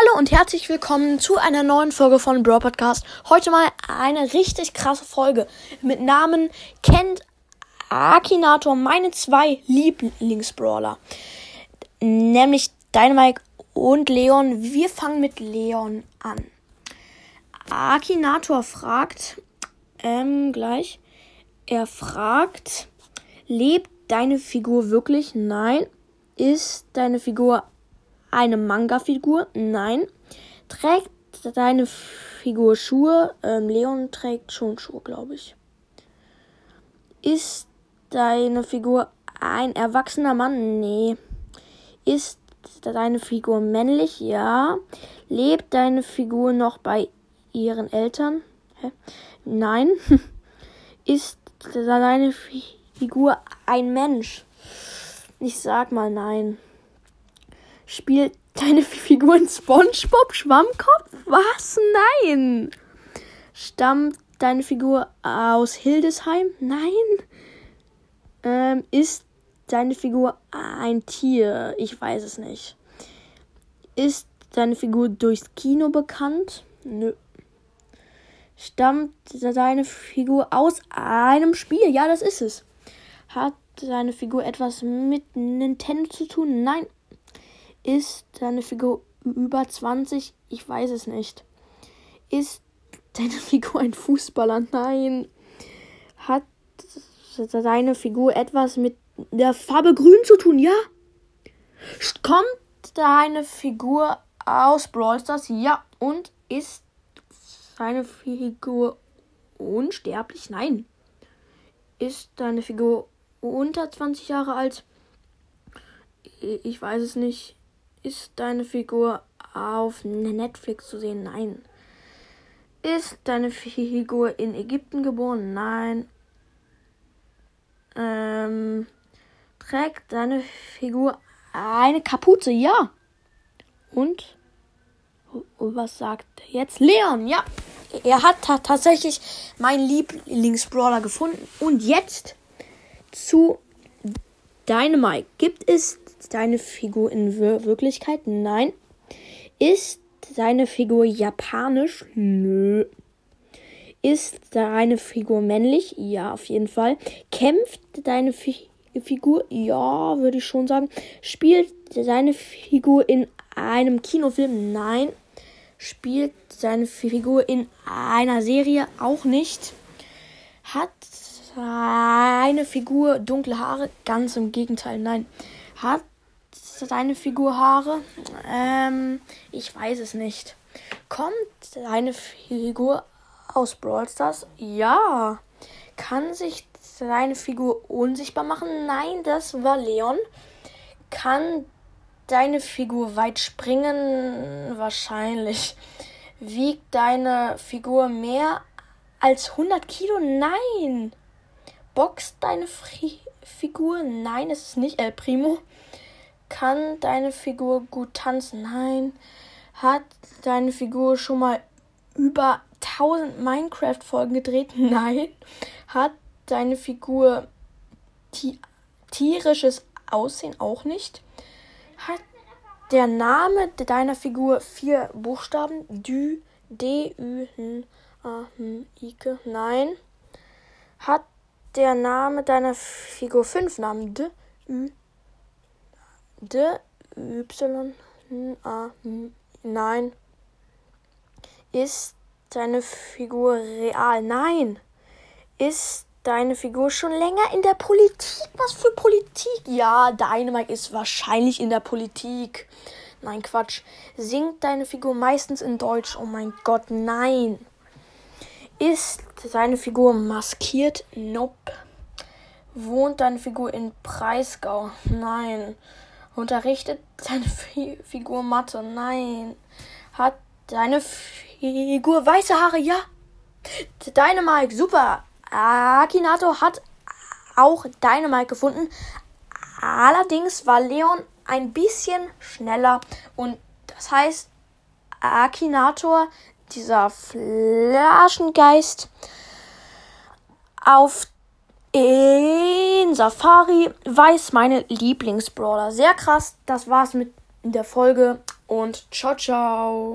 Hallo und herzlich willkommen zu einer neuen Folge von Brawl Podcast. Heute mal eine richtig krasse Folge mit Namen kennt Akinator meine zwei Lieblingsbrawler, nämlich Dynamite und Leon. Wir fangen mit Leon an. Akinator fragt ähm, gleich. Er fragt, lebt deine Figur wirklich? Nein. Ist deine Figur eine Manga-Figur? Nein. Trägt deine Figur Schuhe? Ähm, Leon trägt schon Schuhe, glaube ich. Ist deine Figur ein erwachsener Mann? Nee. Ist deine Figur männlich? Ja. Lebt deine Figur noch bei ihren Eltern? Hä? Nein. Ist deine Figur ein Mensch? Ich sag mal nein. Spielt deine Figur in SpongeBob Schwammkopf? Was? Nein. Stammt deine Figur aus Hildesheim? Nein. Ähm, ist deine Figur ein Tier? Ich weiß es nicht. Ist deine Figur durchs Kino bekannt? Nö. Stammt deine Figur aus einem Spiel? Ja, das ist es. Hat deine Figur etwas mit Nintendo zu tun? Nein. Ist deine Figur über 20? Ich weiß es nicht. Ist deine Figur ein Fußballer? Nein. Hat deine Figur etwas mit der Farbe grün zu tun? Ja. Kommt deine Figur aus Brawl Stars? Ja. Und ist deine Figur unsterblich? Nein. Ist deine Figur unter 20 Jahre alt? Ich weiß es nicht. Ist deine Figur auf Netflix zu sehen? Nein. Ist deine Figur in Ägypten geboren? Nein. Ähm, trägt deine Figur eine Kapuze? Ja. Und? Was sagt jetzt Leon? Ja. Er hat tatsächlich meinen Lieblingsbrawler gefunden. Und jetzt zu Dynamite. Gibt es deine Figur in Wirklichkeit? Nein. Ist deine Figur japanisch? Nö. Ist deine Figur männlich? Ja, auf jeden Fall. Kämpft deine Fi Figur? Ja, würde ich schon sagen. Spielt deine Figur in einem Kinofilm? Nein. Spielt seine Figur in einer Serie? Auch nicht. Hat seine Figur dunkle Haare? Ganz im Gegenteil, nein. Hat seine Figur Haare? Ähm, ich weiß es nicht. Kommt seine Figur aus Brawl Stars? Ja. Kann sich seine Figur unsichtbar machen? Nein, das war Leon. Kann deine Figur weit springen? Wahrscheinlich. Wiegt deine Figur mehr als 100 Kilo? Nein. Boxt deine Fri Figur? Nein, es ist nicht El Primo. Kann deine Figur gut tanzen? Nein. Hat deine Figur schon mal über 1000 Minecraft-Folgen gedreht? Nein. Hat deine Figur ti tierisches Aussehen? Auch nicht. Hat der Name deiner Figur vier Buchstaben? Dü, D, Ü, N, A, N, Ike? Nein. Hat der Name deiner Figur fünf Namen? D, Ü, D, Y, A, Nein. Ist deine Figur real? Nein. Ist deine Figur schon länger in der Politik? Was für Politik? Ja, Dynamite ist wahrscheinlich in der Politik. Nein, Quatsch. Singt deine Figur meistens in Deutsch? Oh mein Gott, nein. Ist deine Figur maskiert? Nope. Wohnt deine Figur in Breisgau? Nein. Unterrichtet deine Fi Figur Mathe? Nein. Hat deine Figur weiße Haare? Ja. Dynamite, super. Akinato hat auch Dynamite gefunden. Allerdings war Leon ein bisschen schneller und das heißt, Akinator, dieser Flaschengeist, auf in Safari weiß meine Lieblingsbrawler. Sehr krass. Das war's mit der Folge und ciao, ciao.